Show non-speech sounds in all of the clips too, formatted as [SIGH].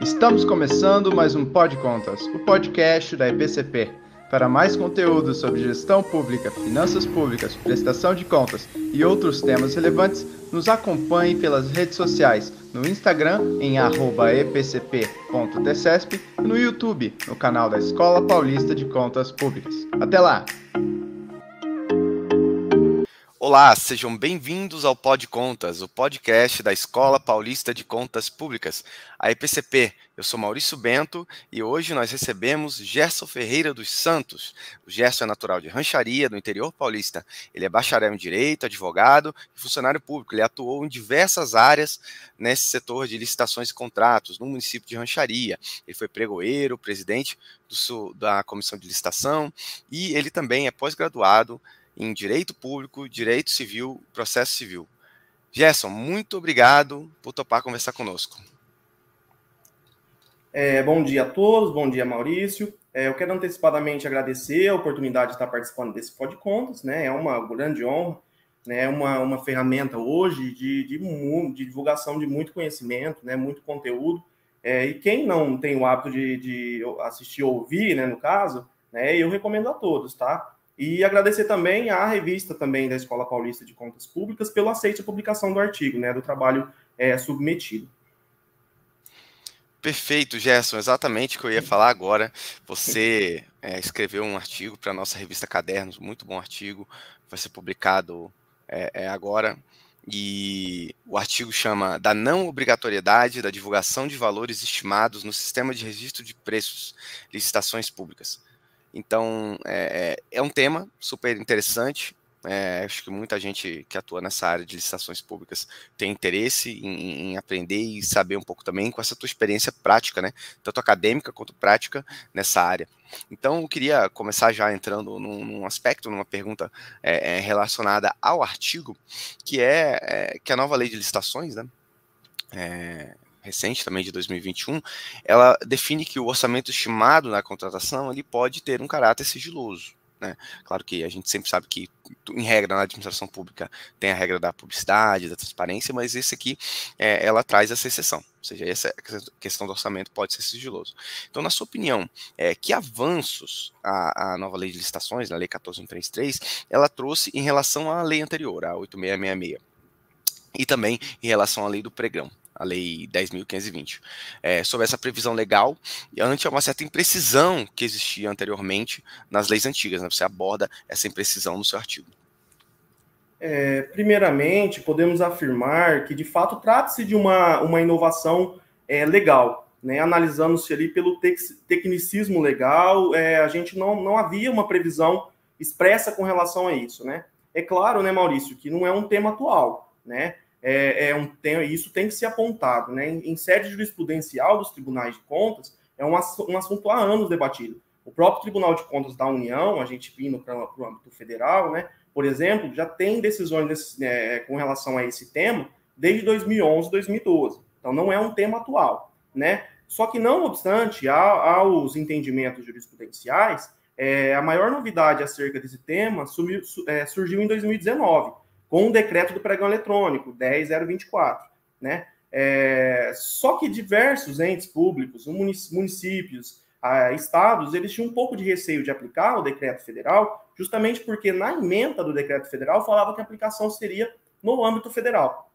Estamos começando mais um Pod Contas, o podcast da EPCP. Para mais conteúdo sobre gestão pública, finanças públicas, prestação de contas e outros temas relevantes, nos acompanhe pelas redes sociais, no Instagram em epcp.tcesp e no YouTube, no canal da Escola Paulista de Contas Públicas. Até lá! Olá, sejam bem-vindos ao Pod Contas, o podcast da Escola Paulista de Contas Públicas, a EPCP. Eu sou Maurício Bento e hoje nós recebemos Gerson Ferreira dos Santos. O Gerson é natural de Rancharia, do interior paulista. Ele é bacharel em Direito, advogado e funcionário público. Ele atuou em diversas áreas nesse setor de licitações e contratos, no município de Rancharia. Ele foi pregoeiro, presidente do, da Comissão de Licitação e ele também é pós-graduado em Direito Público, Direito Civil, Processo Civil. Gerson, muito obrigado por topar conversar conosco. É, bom dia a todos, bom dia Maurício. É, eu quero antecipadamente agradecer a oportunidade de estar participando desse Pod Contas, né? É uma grande honra, né? Uma, uma ferramenta hoje de, de, de divulgação de muito conhecimento, né? Muito conteúdo. É, e quem não tem o hábito de, de assistir ou ouvir, né? No caso, né? Eu recomendo a todos, tá? E agradecer também à revista também da Escola Paulista de Contas Públicas pelo aceite à publicação do artigo, né, do trabalho é, submetido. Perfeito, Gerson, exatamente o que eu ia falar agora. Você é, escreveu um artigo para a nossa revista Cadernos, muito bom artigo, vai ser publicado é, é, agora. E o artigo chama Da não obrigatoriedade da divulgação de valores estimados no sistema de registro de preços, licitações públicas. Então, é, é, é um tema super interessante. É, acho que muita gente que atua nessa área de licitações públicas tem interesse em, em, aprender e saber um pouco também com essa tua experiência prática, né? Tanto acadêmica quanto prática nessa área. Então, eu queria começar já entrando num, num aspecto, numa pergunta é, é relacionada ao artigo, que é, é, que a nova lei de licitações, né? Recente também de 2021, ela define que o orçamento estimado na contratação ele pode ter um caráter sigiloso. Né? Claro que a gente sempre sabe que, em regra, na administração pública tem a regra da publicidade, da transparência, mas esse aqui é, ela traz essa exceção, ou seja, essa questão do orçamento pode ser sigiloso. Então, na sua opinião, é, que avanços a, a nova lei de licitações, a lei 14133, ela trouxe em relação à lei anterior, a 8666? E também em relação à lei do pregão a Lei 10.520, é, sobre essa previsão legal, ante uma certa imprecisão que existia anteriormente nas leis antigas. Né? Você aborda essa imprecisão no seu artigo. É, primeiramente, podemos afirmar que, de fato, trata-se de uma, uma inovação é, legal. Né? Analisando-se ali pelo tecnicismo legal, é, a gente não, não havia uma previsão expressa com relação a isso. Né? É claro, né, Maurício, que não é um tema atual. Né? É, é um, tem, isso tem que ser apontado. Né? Em, em, sede jurisprudencial dos tribunais de contas, é um, um assunto há anos debatido. O próprio Tribunal de Contas da União, a gente vindo para o âmbito federal, né, por exemplo, já tem decisões desse, é, com relação a esse tema desde 2011, 2012. Então, não é um tema atual. Né? Só que, não obstante, aos entendimentos jurisprudenciais, é, a maior novidade acerca desse tema sumiu, é, surgiu em 2019, com o decreto do pregão eletrônico, 10024, né? É, só que diversos entes públicos, municípios, estados, eles tinham um pouco de receio de aplicar o decreto federal, justamente porque na emenda do decreto federal falava que a aplicação seria no âmbito federal.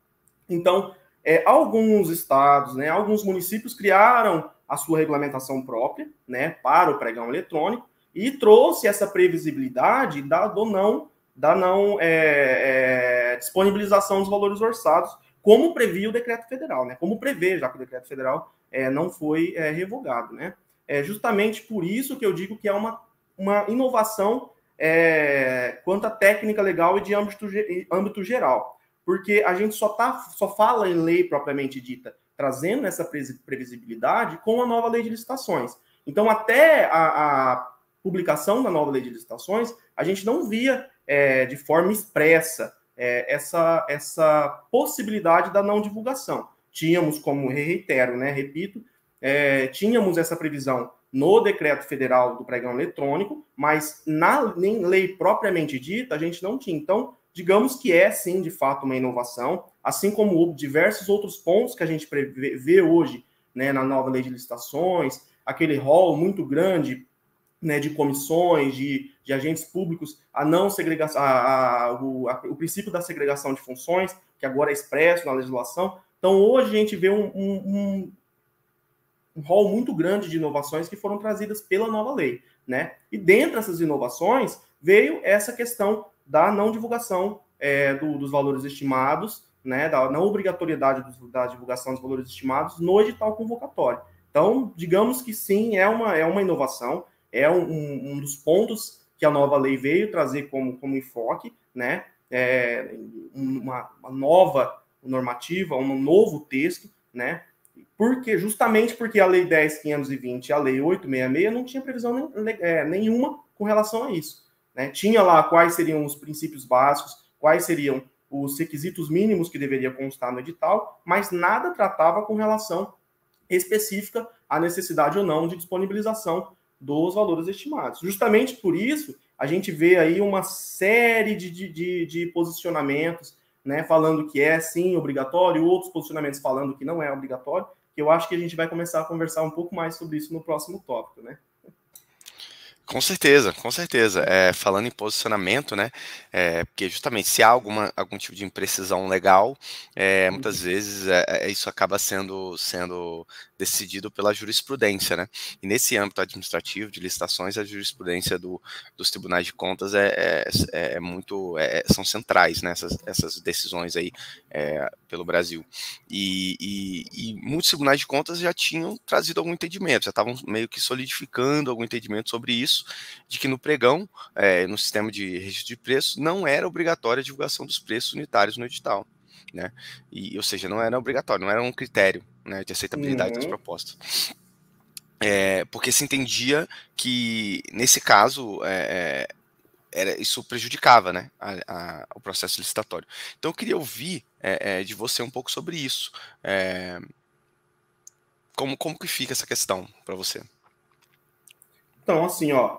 Então, é, alguns estados, né, alguns municípios criaram a sua regulamentação própria, né, para o pregão eletrônico e trouxe essa previsibilidade da, do não da não é, é, disponibilização dos valores orçados, como previa o decreto federal, né? Como prevê, já que o decreto federal é, não foi é, revogado, né? É justamente por isso que eu digo que é uma, uma inovação é, quanto à técnica legal e de âmbito, âmbito geral, porque a gente só, tá, só fala em lei propriamente dita, trazendo essa previsibilidade com a nova lei de licitações. Então, até a, a publicação da nova lei de licitações, a gente não via é, de forma expressa é, essa, essa possibilidade da não divulgação. Tínhamos, como reitero, né, repito, é, tínhamos essa previsão no decreto federal do pregão eletrônico, mas na nem lei propriamente dita a gente não tinha. Então, digamos que é sim, de fato, uma inovação, assim como diversos outros pontos que a gente vê hoje né, na nova lei de licitações, aquele rol muito grande né, de comissões, de, de, agentes públicos, a não segregação, a, a, o, a, o, princípio da segregação de funções, que agora é expresso na legislação. Então, hoje a gente vê um, um, um, rol muito grande de inovações que foram trazidas pela nova lei. Né? E dentre essas inovações veio essa questão da não divulgação é, do, dos valores estimados, né, da não obrigatoriedade do, da divulgação dos valores estimados no edital convocatório. Então, digamos que sim, é uma, é uma inovação, é um, um dos pontos que a nova lei veio trazer como, como enfoque, né, é, uma, uma nova normativa, um novo texto, né, porque justamente porque a lei 10.520 e a lei 866 não tinha previsão nem, é, nenhuma com relação a isso. Né? Tinha lá quais seriam os princípios básicos, quais seriam os requisitos mínimos que deveria constar no edital, mas nada tratava com relação específica à necessidade ou não de disponibilização dos valores estimados. Justamente por isso, a gente vê aí uma série de, de, de posicionamentos, né, falando que é sim obrigatório, outros posicionamentos falando que não é obrigatório, que eu acho que a gente vai começar a conversar um pouco mais sobre isso no próximo tópico, né? Com certeza, com certeza. É, falando em posicionamento, né? É, porque justamente se há alguma, algum tipo de imprecisão legal, é, muitas uhum. vezes é, é, isso acaba sendo, sendo decidido pela jurisprudência, né? E nesse âmbito administrativo de licitações, a jurisprudência do, dos tribunais de contas é, é, é muito é, são centrais, né? Essas, decisões aí é, pelo Brasil. E, e, e, muitos tribunais de contas já tinham trazido algum entendimento, já estavam meio que solidificando algum entendimento sobre isso, de que no pregão, é, no sistema de registro de preços, não era obrigatória a divulgação dos preços unitários no edital né? E, ou seja, não era obrigatório, não era um critério né, de aceitabilidade uhum. das propostas. É, porque se entendia que, nesse caso, é, é, era, isso prejudicava né, a, a, o processo licitatório. Então, eu queria ouvir é, é, de você um pouco sobre isso. É, como, como que fica essa questão para você? Então, assim, ó,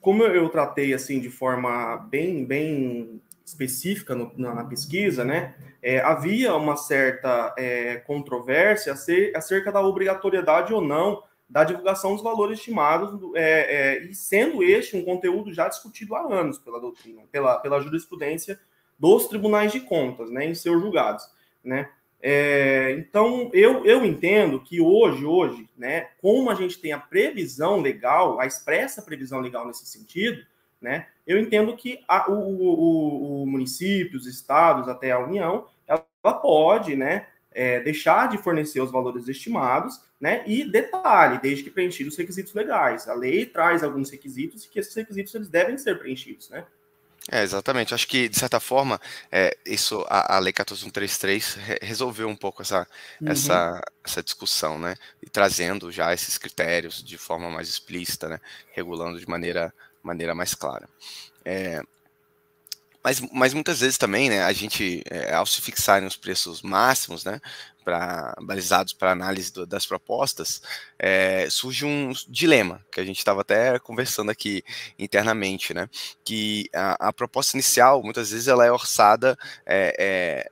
como eu tratei assim de forma bem, bem específica no, na, na, pesquisa, né, é, havia uma certa é, controvérsia acerca da obrigatoriedade ou não da divulgação dos valores estimados, é, é, e sendo este um conteúdo já discutido há anos pela doutrina, pela, pela jurisprudência dos tribunais de contas, né, em seus julgados, né. É, então, eu, eu entendo que hoje, hoje, né, como a gente tem a previsão legal, a expressa previsão legal nesse sentido, né? Eu entendo que a, o, o, o, município, os estados, até a União, ela, ela pode né, é, deixar de fornecer os valores estimados, né? E detalhe, desde que preenchidos os requisitos legais. A lei traz alguns requisitos e que esses requisitos eles devem ser preenchidos, né? É, exatamente. Acho que, de certa forma, é, isso, a, a Lei 14133 re resolveu um pouco essa, uhum. essa, essa discussão, né? E trazendo já esses critérios de forma mais explícita, né? Regulando de maneira maneira mais clara. É, mas, mas muitas vezes também, né, a gente, é, ao se fixarem os preços máximos, né, pra, balizados para análise do, das propostas, é, surge um dilema, que a gente estava até conversando aqui internamente, né, que a, a, proposta inicial, muitas vezes, ela é orçada é, é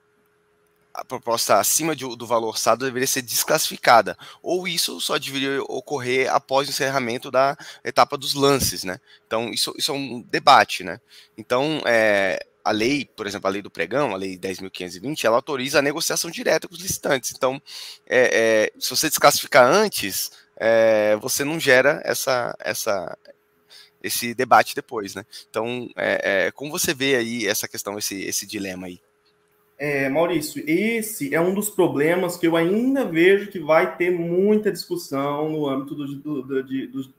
a proposta acima de, do valor orçado deveria ser desclassificada, ou isso só deveria ocorrer após o encerramento da etapa dos lances, né? Então, isso, isso é um debate, né? Então, é, a lei, por exemplo, a lei do pregão, a lei 10.520, ela autoriza a negociação direta com os licitantes. Então, é, é, se você desclassificar antes, é, você não gera essa, essa, esse debate depois, né? Então, é, é, como você vê aí essa questão, esse, esse dilema aí? É, Maurício, esse é um dos problemas que eu ainda vejo que vai ter muita discussão no âmbito do, do, do, de, dos,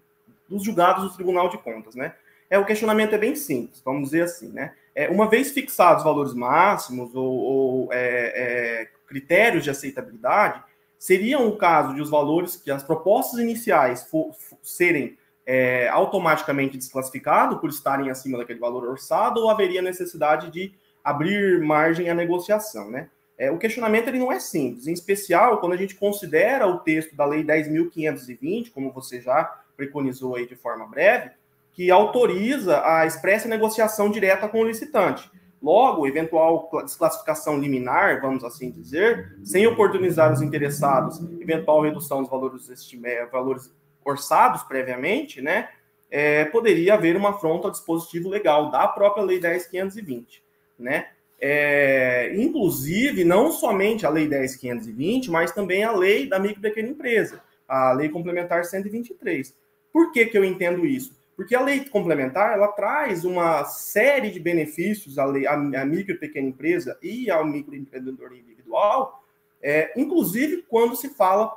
dos julgados do Tribunal de Contas, né? É, o questionamento é bem simples, vamos dizer assim, né? É, uma vez fixados valores máximos ou, ou é, é, critérios de aceitabilidade, seria um caso de os valores que as propostas iniciais for, for, serem é, automaticamente desclassificados por estarem acima daquele valor orçado ou haveria necessidade de abrir margem à negociação, né? É, o questionamento ele não é simples, em especial quando a gente considera o texto da Lei 10.520, como você já preconizou aí de forma breve, que autoriza a expressa negociação direta com o licitante. Logo, eventual desclassificação liminar, vamos assim dizer, sem oportunizar os interessados, eventual redução dos valores, estimé, valores orçados previamente, né, é, poderia haver uma afronta ao dispositivo legal da própria Lei 10.520, né? É, inclusive, não somente a Lei 10.520, mas também a Lei da Micro e Pequena Empresa, a Lei Complementar 123. Por que, que eu entendo isso? Porque a lei complementar ela traz uma série de benefícios à, lei, à, à micro e pequena empresa e ao microempreendedor individual, é, inclusive quando se fala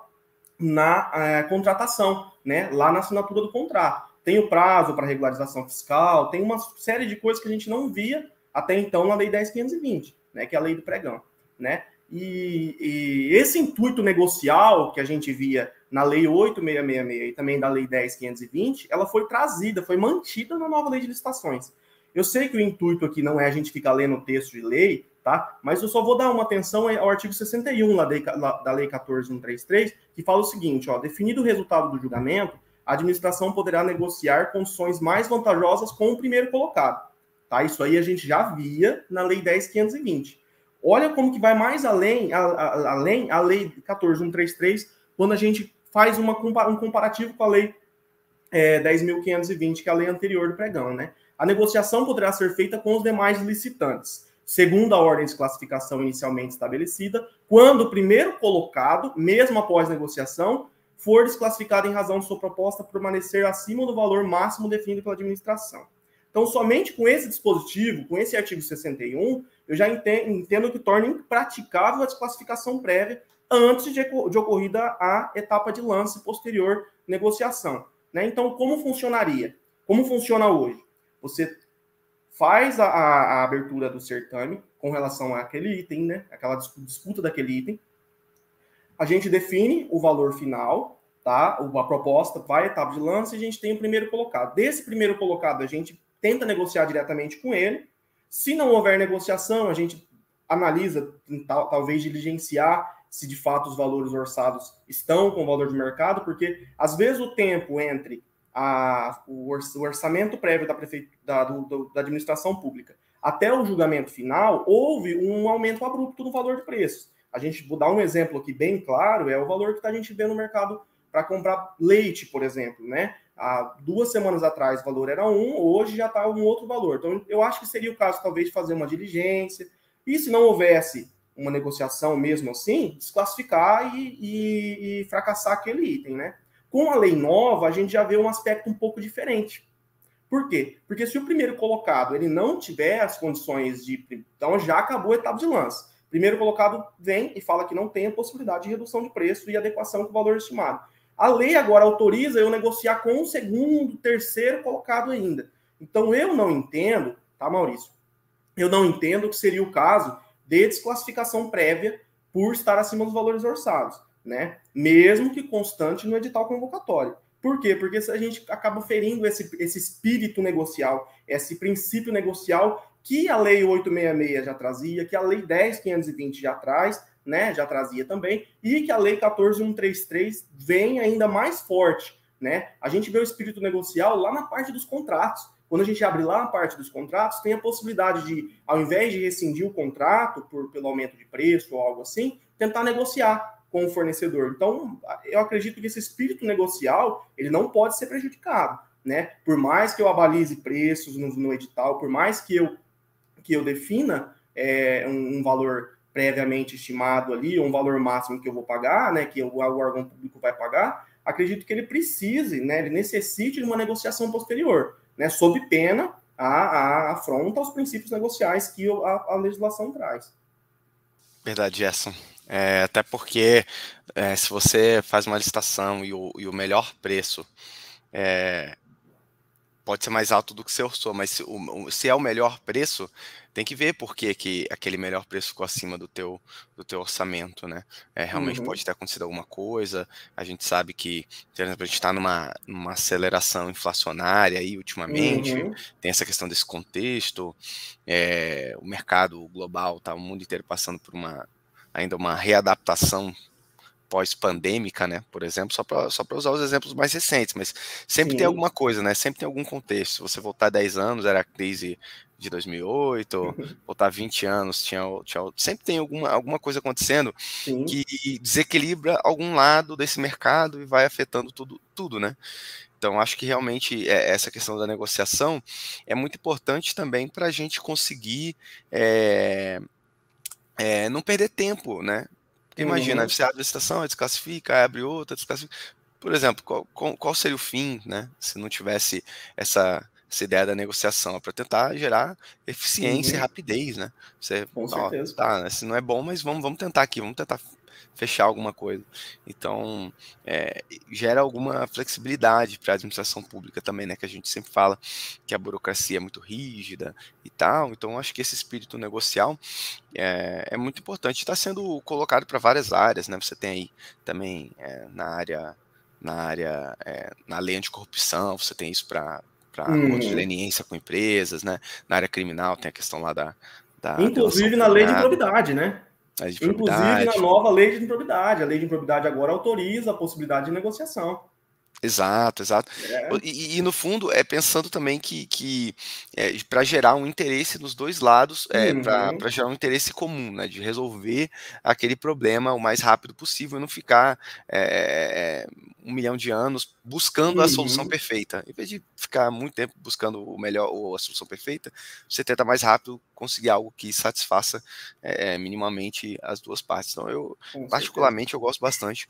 na é, contratação, né, lá na assinatura do contrato. Tem o prazo para regularização fiscal, tem uma série de coisas que a gente não via até então na Lei 10.520, né, que é a lei do pregão. Né? E, e, esse intuito negocial que a gente via na Lei 8666 e também da Lei 10520, ela foi trazida, foi mantida na nova Lei de Licitações. Eu sei que o intuito aqui não é a gente ficar lendo o texto de lei, tá? Mas eu só vou dar uma atenção ao artigo 61 da Lei, da lei 14133, que fala o seguinte, ó, definido o resultado do julgamento, a administração poderá negociar condições mais vantajosas com o primeiro colocado. Tá? Isso aí a gente já via na Lei 10520. Olha como que vai mais além, a, a, além a Lei 14133, quando a gente faz uma, um comparativo com a Lei é, 10.520, que é a lei anterior do pregão. Né? A negociação poderá ser feita com os demais licitantes, segundo a ordem de classificação inicialmente estabelecida, quando o primeiro colocado, mesmo após negociação, for desclassificado em razão de sua proposta permanecer acima do valor máximo definido pela administração. Então, somente com esse dispositivo, com esse artigo 61, eu já entendo que torna impraticável a desclassificação prévia antes de, de ocorrida a etapa de lance posterior negociação. Né? Então, como funcionaria? Como funciona hoje? Você faz a, a, abertura do certame com relação àquele item, né? aquela disputa daquele item. A gente define o valor final, tá? A proposta vai à etapa de lance e a gente tem o primeiro colocado. Desse primeiro colocado, a gente tenta negociar diretamente com ele. Se não houver negociação, a gente analisa, talvez diligenciar se de fato os valores orçados estão com o valor de mercado, porque às vezes o tempo entre a, o orçamento prévio da, da, do, da administração pública até o julgamento final, houve um aumento abrupto no valor de preços. A gente vou dar um exemplo aqui bem claro, é o valor que a gente vê no mercado para comprar leite, por exemplo, né? Há duas semanas atrás o valor era um, hoje já está um outro valor. Então, eu acho que seria o caso, talvez, de fazer uma diligência. E se não houvesse uma negociação mesmo assim, desclassificar e, e, e, fracassar aquele item, né? Com a lei nova, a gente já vê um aspecto um pouco diferente. Por quê? Porque se o primeiro colocado ele não tiver as condições de. Então já acabou a etapa de lance. Primeiro colocado vem e fala que não tem a possibilidade de redução de preço e adequação com o valor estimado. A lei agora autoriza eu negociar com o segundo, terceiro colocado ainda. Então eu não entendo, tá, Maurício? Eu não entendo que seria o caso de desclassificação prévia por estar acima dos valores orçados, né? Mesmo que constante no edital convocatório. Por quê? Porque a gente acaba ferindo esse, esse espírito negocial, esse princípio negocial que a Lei 866 já trazia, que a Lei 10520 já traz, né? Já trazia também, e que a Lei 14133 vem ainda mais forte, né? A gente vê o espírito negocial lá na parte dos contratos. Quando a gente abre lá a parte dos contratos, tem a possibilidade de, ao invés de rescindir o contrato por, pelo aumento de preço ou algo assim, tentar negociar com o fornecedor. Então, eu acredito que esse espírito negocial ele não pode ser prejudicado, né? Por mais que eu abalize preços no, no edital, por mais que eu que eu defina é, um, um, valor previamente estimado ali, um valor máximo que eu vou pagar, né? Que o, órgão público vai pagar, acredito que ele precise, né? Ele necessite de uma negociação posterior né, sob pena a, a afronta aos princípios negociais que a, a legislação traz. Verdade, Gerson. É, até porque é, se você faz uma licitação e o, e o melhor preço é, pode ser mais alto do que você orçou, mas se, o, se é o melhor preço, tem que ver por que, que aquele melhor preço ficou acima do teu, do teu orçamento, né? É, realmente uhum. pode ter acontecido alguma coisa. A gente sabe que, por exemplo, a gente está numa, numa aceleração inflacionária aí ultimamente, uhum. tem essa questão desse contexto, é, o mercado global, tá, o mundo inteiro passando por uma ainda uma readaptação pós-pandêmica, né? Por exemplo, só para só usar os exemplos mais recentes, mas sempre Sim. tem alguma coisa, né? Sempre tem algum contexto. Se você voltar 10 anos, era a crise de 2008, voltar 20 anos, tinha, tinha, sempre tem alguma, alguma coisa acontecendo Sim. que desequilibra algum lado desse mercado e vai afetando tudo, tudo né? Então, acho que realmente é, essa questão da negociação é muito importante também para a gente conseguir é, é, não perder tempo, né? Imagina, uhum. você abre a licitação, desclassifica, abre outra, desclassifica. Por exemplo, qual, qual seria o fim, né? Se não tivesse essa, essa ideia da negociação, para tentar gerar eficiência uhum. e rapidez, né? Você, Com ó, certeza. Tá, né, se não é bom, mas vamos, vamos tentar aqui, vamos tentar fechar alguma coisa. Então, é, gera alguma flexibilidade para a administração pública também, né? Que a gente sempre fala que a burocracia é muito rígida e tal. Então, acho que esse espírito negocial é, é muito importante. Está sendo colocado para várias áreas, né? Você tem aí também é, na área na área é, na lei anticorrupção, você tem isso para para hum. de leniência com empresas, né? Na área criminal tem a questão lá da, da inclusive na lei de probidade, né? Inclusive na nova lei de improbidade. A lei de improbidade agora autoriza a possibilidade de negociação. Exato, exato. É. E, e, no fundo é pensando também que, que é, para gerar um interesse nos dois lados, é, uhum. para gerar um interesse comum, né, de resolver aquele problema o mais rápido possível e não ficar é, um milhão de anos buscando uhum. a solução perfeita. Em vez de ficar muito tempo buscando o melhor ou a solução perfeita, você tenta mais rápido conseguir algo que satisfaça é, minimamente as duas partes. Então eu, particularmente, eu gosto bastante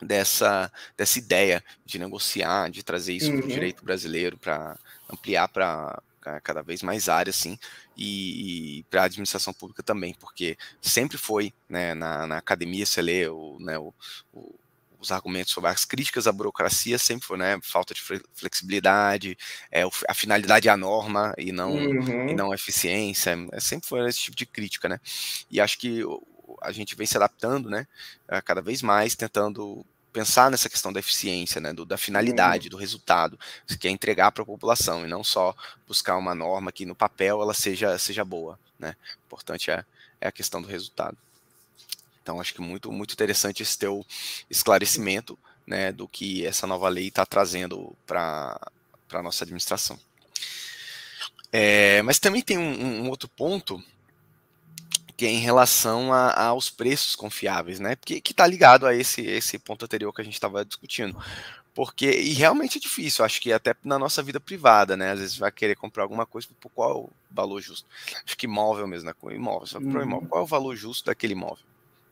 dessa, dessa ideia de negociar, de trazer isso uhum. para o direito brasileiro, para ampliar para cada vez mais áreas, sim, e, e para a administração pública também, porque sempre foi, né, na, na academia você lê o, né, o, o, os argumentos sobre as críticas à burocracia sempre foi, né, falta de flexibilidade, é, a finalidade é a norma e não, uhum. e não a eficiência, é, sempre foi esse tipo de crítica, né, e acho que a gente vem se adaptando, né, cada vez mais, tentando pensar nessa questão da eficiência, né, do, da finalidade, do resultado, que quer entregar para a população e não só buscar uma norma que no papel ela seja, seja boa, né? O importante é, é a questão do resultado. Então acho que muito muito interessante esse teu esclarecimento, né, do que essa nova lei está trazendo para para a nossa administração. É, mas também tem um, um outro ponto que é em relação a, aos preços confiáveis, né? Porque que está ligado a esse, esse ponto anterior que a gente estava discutindo. Porque, e realmente é difícil, acho que até na nossa vida privada, né? Às vezes vai querer comprar alguma coisa, por qual o valor justo? Acho que imóvel mesmo, né? Imóvel, vai comprar imóvel, uhum. qual é o valor justo daquele imóvel?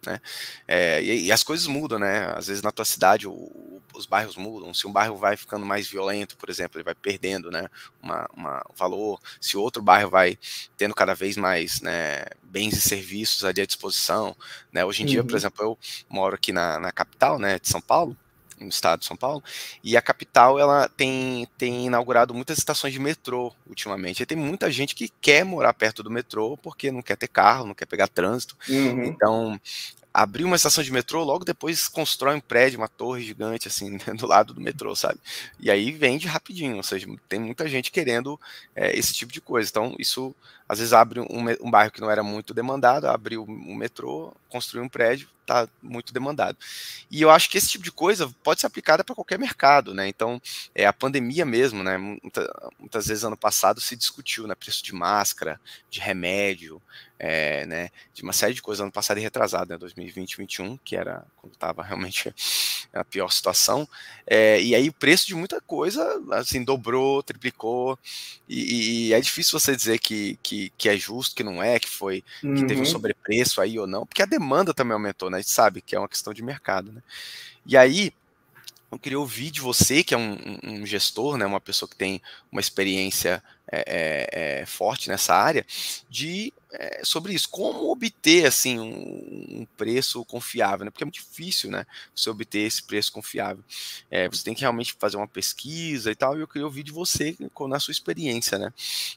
Né? É, e, e, as coisas mudam, né? Às vezes na tua cidade o, os bairros mudam. Se um bairro vai ficando mais violento, por exemplo, ele vai perdendo, né? Uma, uma valor. Se outro bairro vai tendo cada vez mais né, bens e serviços ali à disposição, né? Hoje em uhum. dia, por uhum. exemplo, eu moro aqui na, na capital, né? De São Paulo no estado de São Paulo, e a capital ela tem, tem inaugurado muitas estações de metrô ultimamente. E tem muita gente que quer morar perto do metrô porque não quer ter carro, não quer pegar trânsito. Uhum. Então, abrir uma estação de metrô, logo depois constrói um prédio, uma torre gigante, assim, [LAUGHS] do lado do metrô, sabe? E aí vende rapidinho, ou seja, tem muita gente querendo é, esse tipo de coisa. Então, isso às vezes abre um, um bairro que não era muito demandado, abriu um metrô, construiu um prédio, está muito demandado. E eu acho que esse tipo de coisa pode ser aplicada para qualquer mercado, né? Então, é a pandemia mesmo, né? Muita, muitas vezes ano passado se discutiu, né? Preço de máscara, de remédio, é, né? De uma série de coisas ano passado e retrasado, né? 2020, 2021, que era quando estava realmente [LAUGHS] a pior situação. É, e aí o preço de muita coisa, assim, dobrou, triplicou. E, e é difícil você dizer que, que, que, é justo, que não é, que foi, uhum. que teve um uhum. sobrepreço aí ou não, porque a demanda também aumentou, né? A gente sabe que é uma questão de mercado, né? E aí, eu queria ouvir de você, que é um, um gestor, né, uma pessoa que tem uma experiência é, é, forte nessa área, de é, sobre isso, como obter assim um, um, preço confiável, né? Porque é muito difícil, né? Você obter esse preço confiável. É, você tem que realmente fazer uma pesquisa e tal. E eu queria ouvir de você, na sua experiência, né?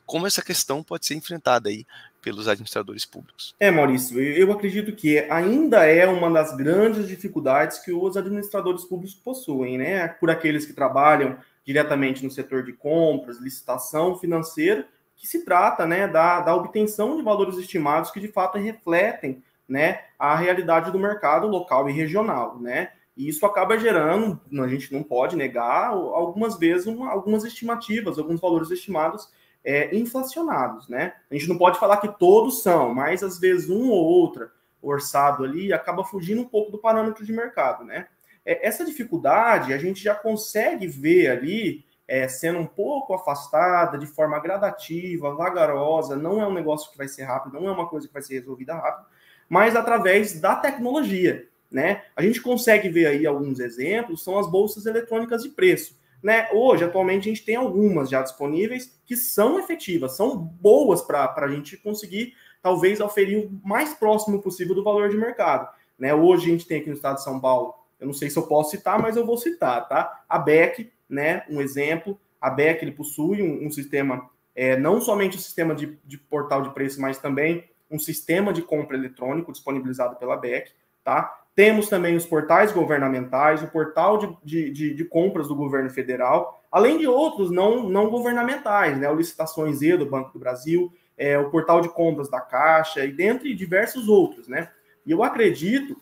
Como essa questão pode ser enfrentada aí pelos administradores públicos. É, Maurício, eu acredito que ainda é uma das grandes dificuldades que os administradores públicos possuem, né? Por aqueles que trabalham diretamente no setor de compras, licitação financeira, que se trata né, da, da obtenção de valores estimados que de fato refletem né, a realidade do mercado local e regional. Né? E isso acaba gerando, a gente não pode negar, algumas vezes uma, algumas estimativas, alguns valores estimados é, inflacionados, né? A gente não pode falar que todos são, mas às vezes um ou outra orçado ali acaba fugindo um pouco do parâmetro de mercado, né? É, essa dificuldade a gente já consegue ver ali é, sendo um pouco afastada, de forma gradativa, vagarosa, não é um negócio que vai ser rápido, não é uma coisa que vai ser resolvida rápido, mas através da tecnologia, né? A gente consegue ver aí alguns exemplos, são as bolsas eletrônicas de preço. Né? Hoje, atualmente, a gente tem algumas já disponíveis que são efetivas, são boas para a gente conseguir, talvez, oferir o mais próximo possível do valor de mercado. Né? Hoje, a gente tem aqui no estado de São Paulo, eu não sei se eu posso citar, mas eu vou citar, tá? A BEC, né? um exemplo, a BEC ele possui um, um sistema, é, não somente um sistema de, de portal de preço, mas também um sistema de compra eletrônico disponibilizado pela BEC, tá? Temos também os portais governamentais, o portal de, de, de, de, compras do governo federal, além de outros não, não governamentais, né? O Licitações E do Banco do Brasil, é, o portal de compras da Caixa e dentre diversos outros, né? E eu acredito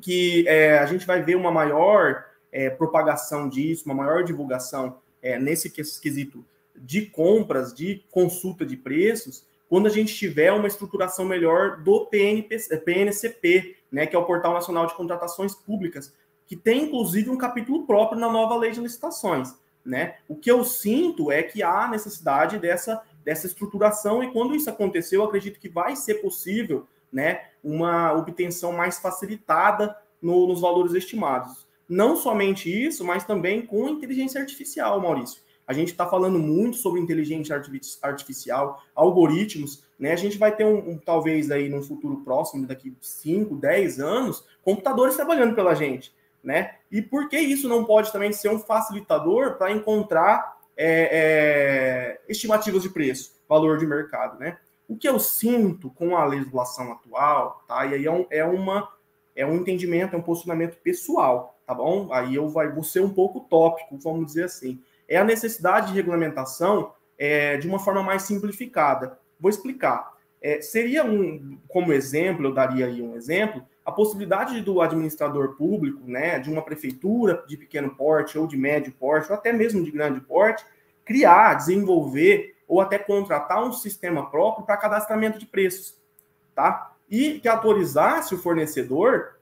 que é, a gente vai ver uma maior é, propagação disso, uma maior divulgação é, nesse quesito de compras, de consulta de preços, quando a gente tiver uma estruturação melhor do PNP, PNCP, né, que é o Portal Nacional de Contratações Públicas, que tem inclusive um capítulo próprio na nova lei de licitações. Né? O que eu sinto é que há necessidade dessa, dessa estruturação, e quando isso acontecer, eu acredito que vai ser possível né, uma obtenção mais facilitada no, nos valores estimados. Não somente isso, mas também com inteligência artificial, Maurício. A gente está falando muito sobre inteligência artificial, algoritmos, né? A gente vai ter um, um, talvez aí num futuro próximo, daqui 5, 10 anos, computadores trabalhando pela gente, né? E por que isso não pode também ser um facilitador para encontrar é, é, estimativas de preço, valor de mercado, né? O que eu sinto com a legislação atual, tá? E aí é, um, é uma é um entendimento, é um posicionamento pessoal, tá bom? Aí eu vai, vou ser um pouco tópico, vamos dizer assim é a necessidade de regulamentação é, de uma forma mais simplificada. Vou explicar. É, seria um, como exemplo, eu daria aí um exemplo, a possibilidade do administrador público, né, de uma prefeitura de pequeno porte ou de médio porte, ou até mesmo de grande porte, criar, desenvolver ou até contratar um sistema próprio para cadastramento de preços, tá? E que autorizasse o fornecedor,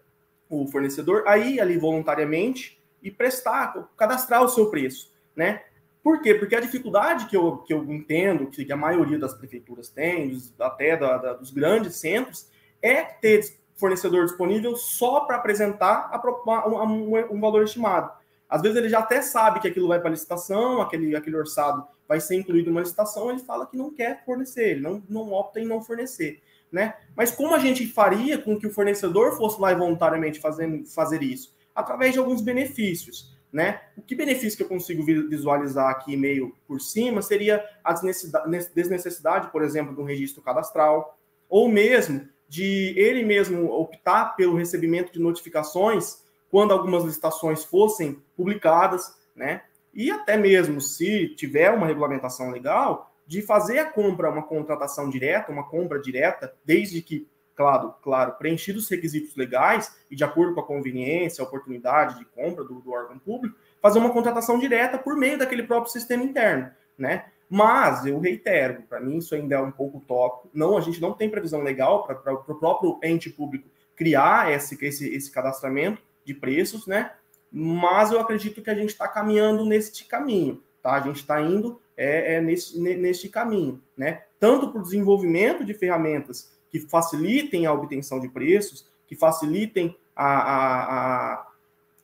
o fornecedor, a ir ali voluntariamente e prestar, cadastrar o seu preço né? Por quê? Porque a dificuldade que eu, que eu entendo que a maioria das prefeituras tem, até da, da, dos grandes centros, é ter fornecedor disponível só para apresentar a, um, um, valor estimado. Às vezes ele já até sabe que aquilo vai para licitação, aquele, aquele orçado vai ser incluído numa licitação, ele fala que não quer fornecer, ele não, não opta em não fornecer. Né? Mas como a gente faria com que o fornecedor fosse lá e voluntariamente fazer, fazer isso? Através de alguns benefícios. Né? O que benefício que eu consigo visualizar aqui meio por cima seria a desnecessidade, por exemplo, um registro cadastral, ou mesmo de ele mesmo optar pelo recebimento de notificações quando algumas licitações fossem publicadas, né? E até mesmo se tiver uma regulamentação legal, de fazer a compra, uma contratação direta, uma compra direta, desde que claro, claro, preenchidos os requisitos legais e de acordo com a conveniência, a oportunidade de compra do, do órgão público, fazer uma contratação direta por meio daquele próprio sistema interno, né? Mas eu reitero, para mim isso ainda é um pouco tópico. Não, a gente não tem previsão legal para o próprio ente público criar esse, esse, esse cadastramento de preços, né? Mas eu acredito que a gente está caminhando neste caminho, tá? A gente está indo é, é nesse, neste caminho, né? Tanto para o desenvolvimento de ferramentas que facilitem a obtenção de preços, que facilitem a, a,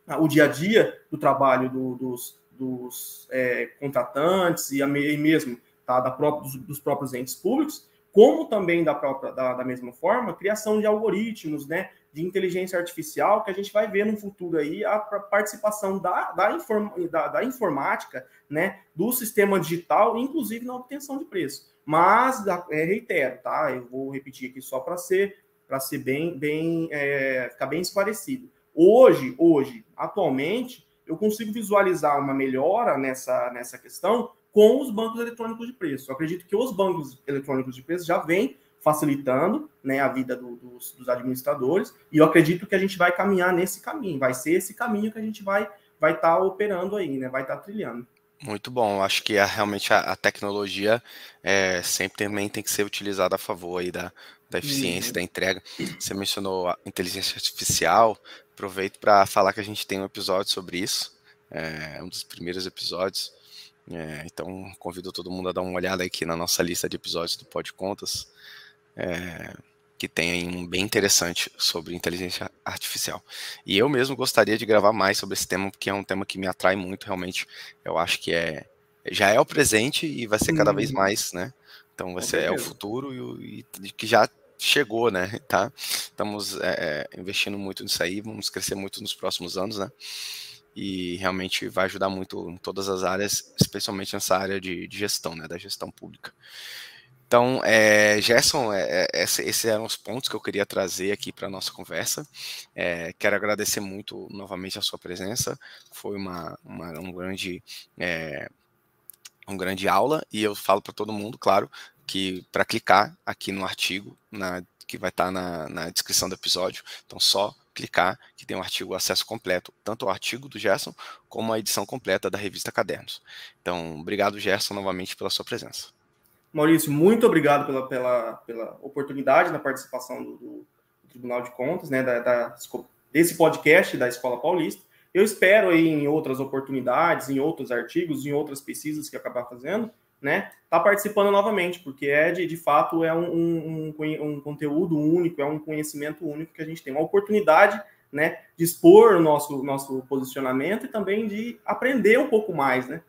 a, o dia a dia do trabalho do, dos, dos é, contratantes e, e mesmo tá, da própria, dos, dos, próprios entes públicos, como também da, própria, da, da mesma forma, criação de algoritmos, né, de inteligência artificial, que a gente vai ver no futuro aí a participação da, da, inform, da, da informática, né, do sistema digital, inclusive na obtenção de preço. Mas, é, reitero, tá? Eu vou repetir aqui só para ser para ser bem, bem é, ficar bem esclarecido. Hoje, hoje, atualmente, eu consigo visualizar uma melhora nessa, nessa questão com os bancos eletrônicos de preço. Eu acredito que os bancos eletrônicos de preço já vêm facilitando né, a vida do, dos, dos, administradores, e eu acredito que a gente vai caminhar nesse caminho, vai ser esse caminho que a gente vai vai estar tá operando aí, né, vai estar tá trilhando. Muito bom. Acho que a, realmente a, a tecnologia é, sempre também tem que ser utilizada a favor aí da, da eficiência, uhum. da entrega. Você mencionou a inteligência artificial. Aproveito para falar que a gente tem um episódio sobre isso. É um dos primeiros episódios. É, então, convido todo mundo a dar uma olhada aqui na nossa lista de episódios do Pod Contas. É, que tem um bem interessante sobre inteligência artificial. E eu mesmo gostaria de gravar mais sobre esse tema, porque é um tema que me atrai muito, realmente. Eu acho que é já é o presente e vai ser cada vez uhum. mais, né? Então vai ser é o futuro e, e, que já chegou, né? Tá? Estamos é, é, investindo muito nisso aí, vamos crescer muito nos próximos anos, né? E realmente vai ajudar muito em todas as áreas, especialmente nessa área de, de gestão, né? Da gestão pública. Então, é, Gerson, é, é esses eram os pontos que eu queria trazer aqui para a nossa conversa. É, quero agradecer muito novamente a sua presença. Foi uma, uma um grande é, um grande aula e eu falo para todo mundo, claro, que para clicar aqui no artigo na, que vai estar tá na, na descrição do episódio, então só clicar que tem um artigo acesso completo, tanto o artigo do Gerson como a edição completa da revista Cadernos. Então, obrigado Gerson novamente pela sua presença. Maurício, muito obrigado pela, pela, pela oportunidade da participação do, do Tribunal de Contas, né, da, da, desse podcast da Escola Paulista. Eu espero aí em outras oportunidades, em outros artigos, em outras pesquisas que acabar fazendo, né, tá participando novamente, porque é de, de fato é um, um, um, conteúdo único, é um conhecimento único que a gente tem, uma oportunidade, né, de expor o nosso, nosso posicionamento e também de aprender um pouco mais, né,